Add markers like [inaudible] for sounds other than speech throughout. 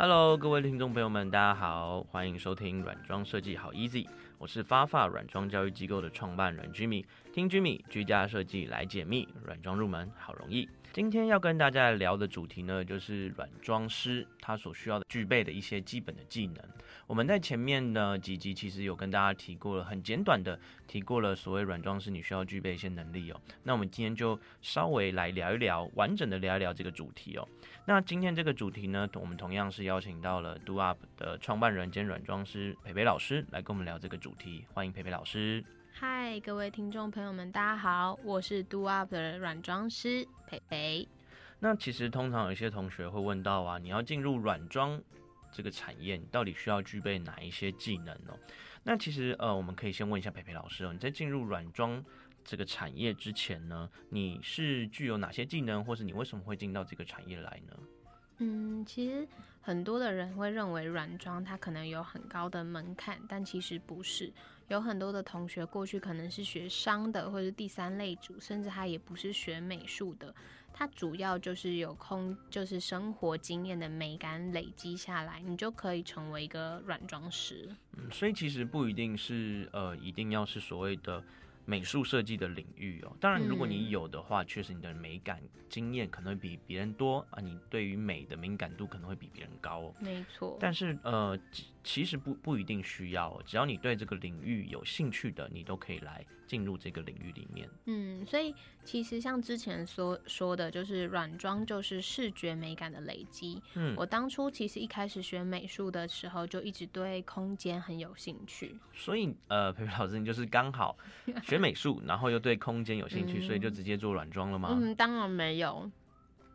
Hello，各位听众朋友们，大家好，欢迎收听软装设计好 Easy，我是发发软装教育机构的创办人 Jimmy，听 Jimmy 居家设计来解密，软装入门好意。今天要跟大家聊的主题呢，就是软装师他所需要的具备的一些基本的技能。我们在前面呢几集其实有跟大家提过了，很简短的提过了所谓软装师你需要具备一些能力哦。那我们今天就稍微来聊一聊，完整的聊一聊这个主题哦。那今天这个主题呢，我们同样是邀请到了 Do Up 的创办人兼软装师培培老师来跟我们聊这个主题，欢迎培培老师。嗨，各位听众朋友们，大家好，我是 Do Up 的软装师培培。那其实通常有一些同学会问到啊，你要进入软装这个产业，你到底需要具备哪一些技能哦？那其实呃，我们可以先问一下培培老师哦，你在进入软装这个产业之前呢，你是具有哪些技能，或是你为什么会进到这个产业来呢？嗯，其实很多的人会认为软装它可能有很高的门槛，但其实不是。有很多的同学过去可能是学商的，或者是第三类组，甚至他也不是学美术的。他主要就是有空，就是生活经验的美感累积下来，你就可以成为一个软装师。嗯，所以其实不一定是呃，一定要是所谓的。美术设计的领域哦，当然，如果你有的话，确实你的美感经验可能会比别人多啊，你对于美的敏感度可能会比别人高哦。没错。但是呃，其实不不一定需要，只要你对这个领域有兴趣的，你都可以来进入这个领域里面。嗯，所以其实像之前说说的，就是软装就是视觉美感的累积。嗯，我当初其实一开始学美术的时候，就一直对空间很有兴趣。所以呃，[laughs] 培培老师，你就是刚好学。美术，然后又对空间有兴趣，所以就直接做软装了吗？嗯，当然没有，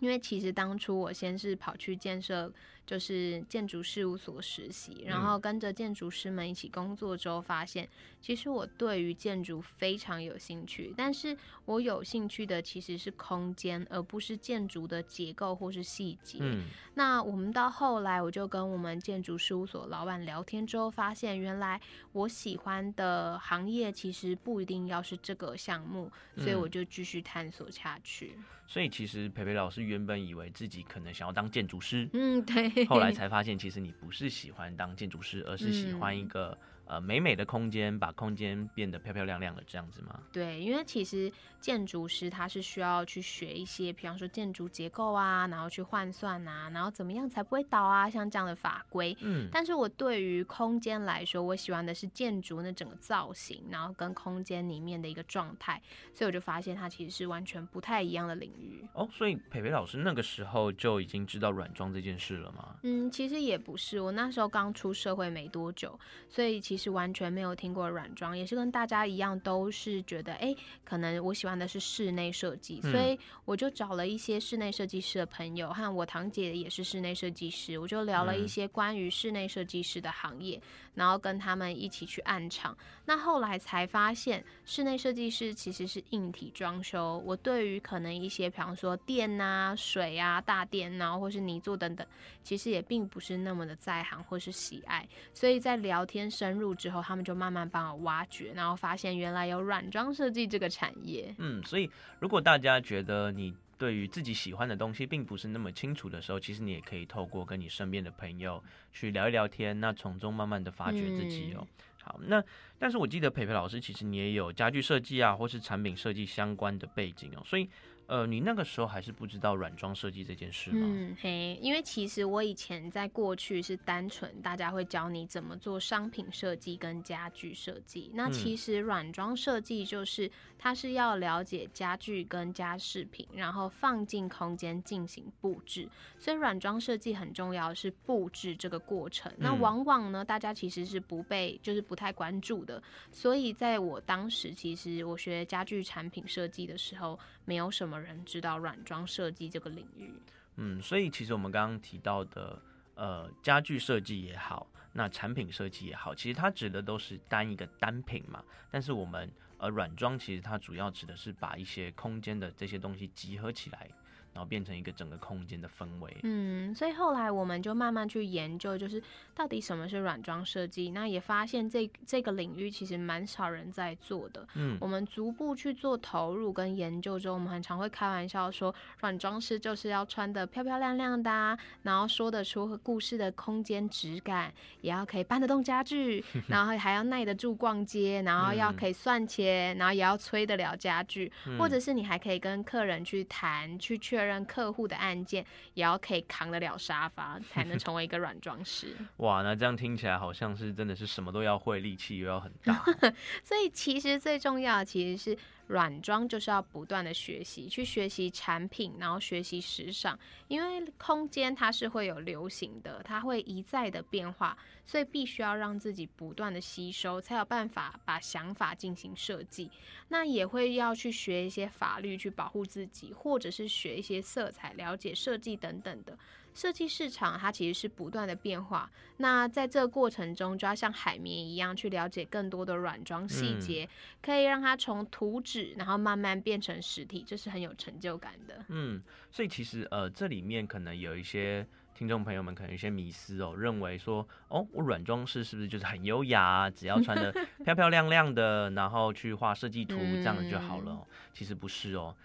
因为其实当初我先是跑去建设。就是建筑事务所实习，然后跟着建筑师们一起工作之后，发现其实我对于建筑非常有兴趣，但是我有兴趣的其实是空间，而不是建筑的结构或是细节。嗯，那我们到后来，我就跟我们建筑事务所老板聊天之后，发现原来我喜欢的行业其实不一定要是这个项目，所以我就继续探索下去。所以其实培培老师原本以为自己可能想要当建筑师，嗯，对。后来 [laughs] 才发现，其实你不是喜欢当建筑师，而是喜欢一个。呃，美美的空间，把空间变得漂漂亮亮的这样子吗？对，因为其实建筑师他是需要去学一些，比方说建筑结构啊，然后去换算啊，然后怎么样才不会倒啊，像这样的法规。嗯。但是我对于空间来说，我喜欢的是建筑那整个造型，然后跟空间里面的一个状态，所以我就发现它其实是完全不太一样的领域。哦，所以培培老师那个时候就已经知道软装这件事了吗？嗯，其实也不是，我那时候刚出社会没多久，所以其实完全没有听过软装，也是跟大家一样，都是觉得哎，可能我喜欢的是室内设计，所以我就找了一些室内设计师的朋友，和我堂姐也是室内设计师，我就聊了一些关于室内设计师的行业，然后跟他们一起去暗场。那后来才发现，室内设计师其实是硬体装修。我对于可能一些，比方说电啊、水啊、大电啊，或是泥做等等，其实也并不是那么的在行或是喜爱。所以在聊天深入之后，他们就慢慢帮我挖掘，然后发现原来有软装设计这个产业。嗯，所以如果大家觉得你对于自己喜欢的东西并不是那么清楚的时候，其实你也可以透过跟你身边的朋友去聊一聊天，那从中慢慢的发掘自己哦。好，那但是我记得培培老师其实你也有家具设计啊，或是产品设计相关的背景哦，所以。呃，你那个时候还是不知道软装设计这件事吗？嗯嘿，因为其实我以前在过去是单纯大家会教你怎么做商品设计跟家具设计。那其实软装设计就是它是要了解家具跟家饰品，然后放进空间进行布置。所以软装设计很重要是布置这个过程。那往往呢，大家其实是不被就是不太关注的。所以在我当时，其实我学家具产品设计的时候，没有什么。人知道软装设计这个领域，嗯，所以其实我们刚刚提到的，呃，家具设计也好，那产品设计也好，其实它指的都是单一个单品嘛。但是我们呃软装其实它主要指的是把一些空间的这些东西集合起来，然后变成一个整个空间的氛围。嗯，所以后来我们就慢慢去研究，就是到底什么是软装设计。那也发现这这个领域其实蛮少人在做的。嗯，我们逐步去做投入跟研究之后，我们很常会开玩笑说，软装师就是要穿的漂漂亮亮的，然后说得出故事的空间质感，也要可以搬得动家具，[laughs] 然后还要耐得住逛街，然后要可以算钱，然后也要催得了家具，或者是你还可以跟客人去谈，去确认客户的案件，也要可以扛得了沙发，才能 [laughs] 成为一个软装师。哇，那这样听起来好像是真的是什么都要会，力气又要很大。[laughs] 所以其实最重要的其实是。软装就是要不断的学习，去学习产品，然后学习时尚，因为空间它是会有流行的，它会一再的变化，所以必须要让自己不断的吸收，才有办法把想法进行设计。那也会要去学一些法律去保护自己，或者是学一些色彩，了解设计等等的。设计市场它其实是不断的变化，那在这个过程中就要像海绵一样去了解更多的软装细节，可以让它从图纸然后慢慢变成实体，这是很有成就感的。嗯，所以其实呃这里面可能有一些听众朋友们可能有些迷思哦，认为说哦我软装师是不是就是很优雅，只要穿的 [laughs] 漂漂亮亮的，然后去画设计图这样子就好了？其实不是哦。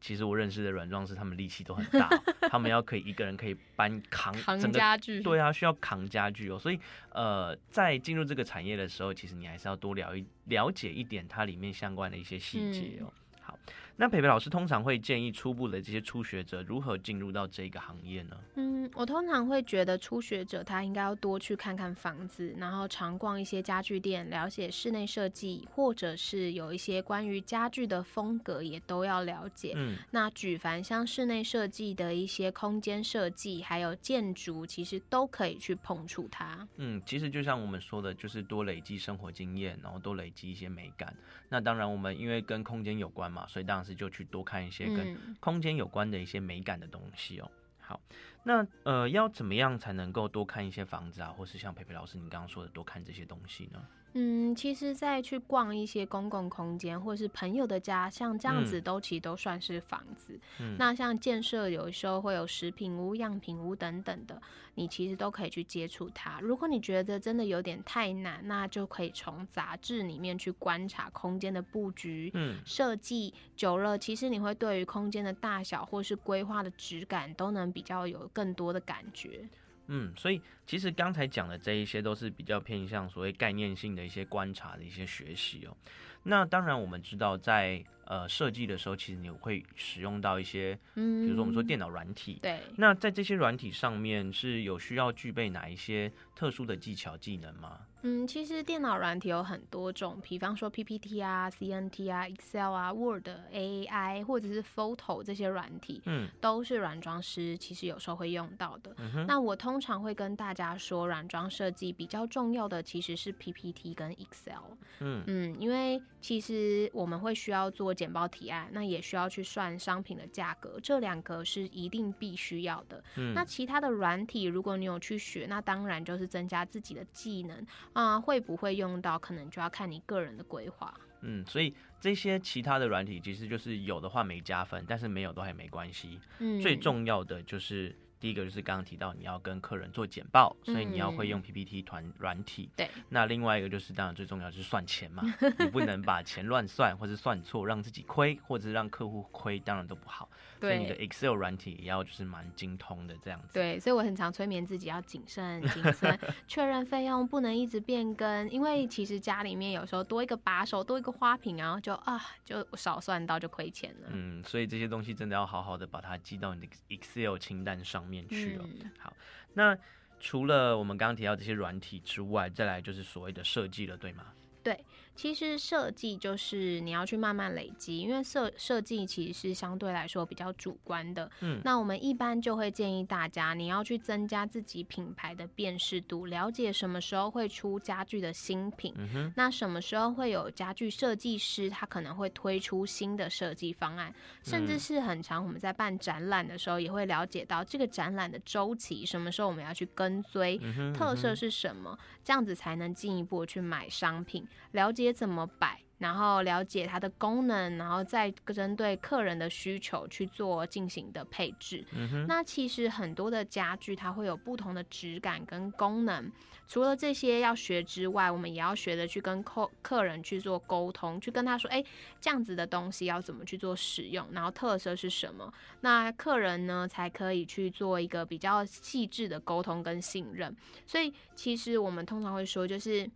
其实我认识的软装师，他们力气都很大，他们要可以一个人可以搬扛扛家具，对啊，需要扛家具哦。所以呃，在进入这个产业的时候，其实你还是要多了一了解一点它里面相关的一些细节哦。好。那培培老师通常会建议初步的这些初学者如何进入到这个行业呢？嗯，我通常会觉得初学者他应该要多去看看房子，然后常逛一些家具店，了解室内设计，或者是有一些关于家具的风格也都要了解。嗯，那举凡像室内设计的一些空间设计，还有建筑，其实都可以去碰触它。嗯，其实就像我们说的，就是多累积生活经验，然后多累积一些美感。那当然，我们因为跟空间有关嘛，所以当然是。就去多看一些跟空间有关的一些美感的东西哦。好，那呃，要怎么样才能够多看一些房子啊，或是像培培老师你刚刚说的多看这些东西呢？嗯，其实，在去逛一些公共空间，或是朋友的家，像这样子，都其实都算是房子。那像建设，有时候会有食品屋、样品屋等等的，你其实都可以去接触它。如果你觉得真的有点太难，那就可以从杂志里面去观察空间的布局、设计。久了，其实你会对于空间的大小或是规划的质感，都能比较有更多的感觉。嗯，所以其实刚才讲的这一些都是比较偏向所谓概念性的一些观察的一些学习哦。那当然我们知道在。呃，设计的时候，其实你会使用到一些，嗯，比如说我们说电脑软体，对。那在这些软体上面是有需要具备哪一些特殊的技巧技能吗？嗯，其实电脑软体有很多种，比方说 PPT 啊、CNT 啊、Excel 啊、Word、AI 或者是 Photo 这些软体，嗯，都是软装师其实有时候会用到的。那我通常会跟大家说，软装设计比较重要的其实是 PPT 跟 Excel，嗯嗯，因为其实我们会需要做。简报提案，那也需要去算商品的价格，这两个是一定必须要的。嗯，那其他的软体，如果你有去学，那当然就是增加自己的技能啊，会不会用到，可能就要看你个人的规划。嗯，所以这些其他的软体，其实就是有的话没加分，但是没有都还没关系。嗯，最重要的就是。第一个就是刚刚提到你要跟客人做简报，所以你要会用 PPT 团软体。对。那另外一个就是当然最重要就是算钱嘛，你不能把钱乱算，或是算错，让自己亏，或者是让客户亏，当然都不好。所以你的 Excel 软体也要就是蛮精通的这样子。对，所以我很常催眠自己要谨慎、谨 [laughs] 慎，确认费用不能一直变更，因为其实家里面有时候多一个把手、多一个花瓶，然后就啊就少算到就亏钱了。嗯，所以这些东西真的要好好的把它记到你的 Excel 清单上面去哦。好，那除了我们刚刚提到这些软体之外，再来就是所谓的设计了，对吗？对。其实设计就是你要去慢慢累积，因为设设计其实是相对来说比较主观的。嗯，那我们一般就会建议大家，你要去增加自己品牌的辨识度，了解什么时候会出家具的新品，那什么时候会有家具设计师他可能会推出新的设计方案，甚至是很长。我们在办展览的时候也会了解到这个展览的周期，什么时候我们要去跟追，特色是什么，这样子才能进一步去买商品，了解。怎么摆？然后了解它的功能，然后再针对客人的需求去做进行的配置。嗯那其实很多的家具它会有不同的质感跟功能，除了这些要学之外，我们也要学着去跟客客人去做沟通，去跟他说，哎，这样子的东西要怎么去做使用，然后特色是什么，那客人呢才可以去做一个比较细致的沟通跟信任。所以其实我们通常会说，就是。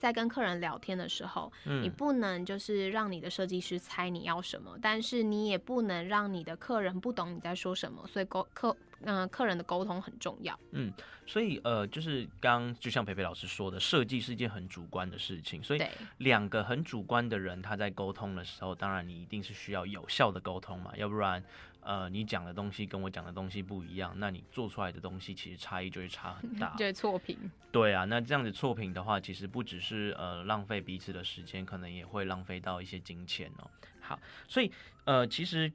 在跟客人聊天的时候，你嗯，不能就是让你的设计师猜你要什么，但是你也不能让你的客人不懂你在说什么，所以沟客嗯、客人的沟通很重要。嗯所以呃，就是刚就像培培老师说的，设计是一件很主观的事情，所以两个很主观的人他在沟通的时候，当然你一定是需要有效的沟通嘛，要不然。呃，你讲的东西跟我讲的东西不一样，那你做出来的东西其实差异就会差很大。就是错评。对啊，那这样子错评的话，其实不只是呃浪费彼此的时间，可能也会浪费到一些金钱哦。好，所以呃，其实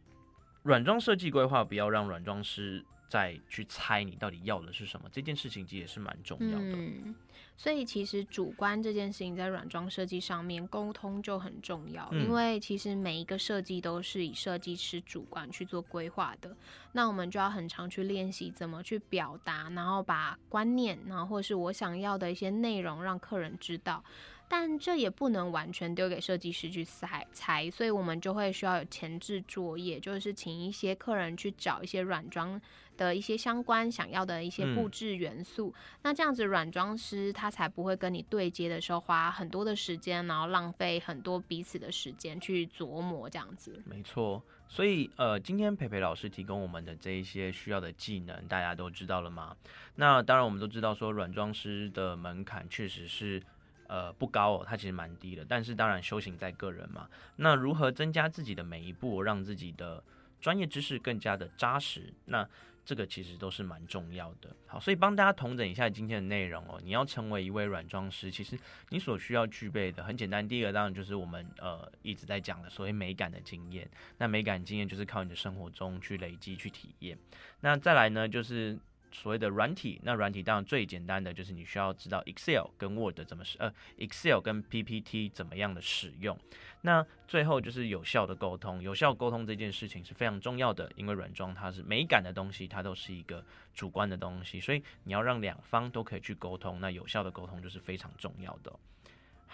软装设计规划不要让软装师再去猜你到底要的是什么，这件事情其实也是蛮重要的。嗯，所以其实主观这件事情在软装设计上面沟通就很重要，嗯因为其实每一个设计都是以设计师主观去做规划的，那我们就要很常去练习怎么去表达，然后把观念，然后或是我想要的一些内容让客人知道。但这也不能完全丢给设计师去猜猜，所以我们就会需要有前置作业，就是请一些客人去找一些软装的一些相关想要的一些布嗯置元素，那这样子软装师他才不会跟你对接的时候花很多的时间，然后浪费很多彼此的时间去琢磨这样子。没错，所以呃，今天培培老师提供我们的这一些需要的技能，大家都知道了吗？那当然，我们都知道说软装师的门槛确实是呃不高哦，它其实蛮低的。但是当然，修行在个人嘛。那如何增加自己的每一步，让自己的专业知识更加的扎实？那这个其实都是蛮重要的。好，所以帮大家统整一下今天的内容哦。你要成为一位软装师，其实你所需要具备的很简单，第一个当然就是我们呃一直在讲的所谓美感的经验。那美感经验就是靠你的生活中去累积、去体验。那再来呢，就是所谓的软体。那软体当然最简单的就是你需要知道 Excel 跟 Word 怎么使，呃，Excel 跟 PPT 怎么样的使用。那最后就是有效的沟通，有效沟通这件事情是非常重要的，因为软装它是美感的东西，它都是一个主观的东西，所以你要让两方都可以去沟通，那有效的沟通就是非常重要的、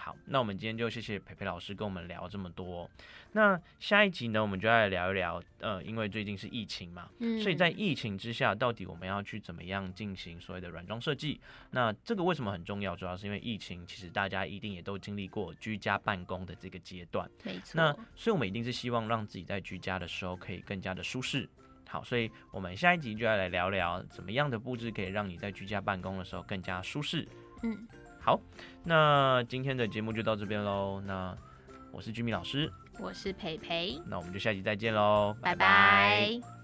好，那我们今天就谢谢培培老师跟我们聊这么多。那下一集呢，我们就要来聊一聊，呃，因为最近是疫情嘛，嗯所以在疫情之下，到底我们要去怎么样进行所谓的软装设计？那这个为什么很重要？主要是因为疫情，其实大家一定也都经历过居家办公的这个阶段。没错。那所以我们一定是希望让自己在居家的时候可以更加的舒适。好，所以我们下一集就要来聊聊怎么样的布置可以让你在居家办公的时候更加舒适。嗯，好，那今天的节目就到这边喽。那我是居民老师，我是培培，那我们就下集再见喽，拜拜